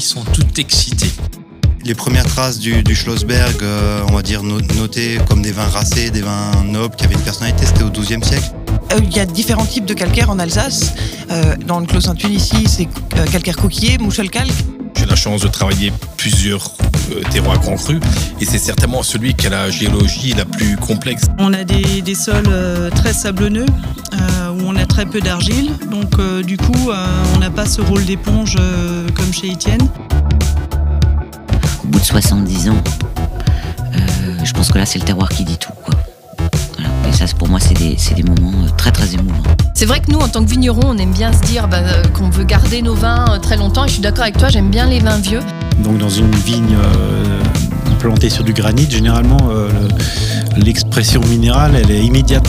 sont toutes excitées. Les premières traces du, du Schlossberg, euh, on va dire no- notées comme des vins racés, des vins nobles qui avaient une personnalité, c'était au XIIe siècle. Euh, Il y a différents types de calcaire en Alsace. Euh, dans le Clos Saint-Tulle ici, c'est calcaire coquillé, mouchel-calque. J'ai la chance de travailler plusieurs euh, terroirs grands crus et c'est certainement celui qui a la géologie la plus complexe. On a des, des sols euh, très sablonneux où on a très peu d'argile. Donc euh, du coup, euh, on n'a pas ce rôle d'éponge euh, comme chez Étienne. Au bout de 70 ans, euh, je pense que là, c'est le terroir qui dit tout. Quoi. Voilà. Et ça, c'est- pour moi, c'est des, moments euh, très, très émouvants. C'est vrai que nous, en tant que vignerons, on aime bien se dire bah, qu'on veut garder nos vins euh, très longtemps. Et je suis d'accord avec toi, j'aime bien les vins vieux. Donc dans une vigne euh, plantée sur du granit, généralement euh, le- l'expression minérale elle est immédiate.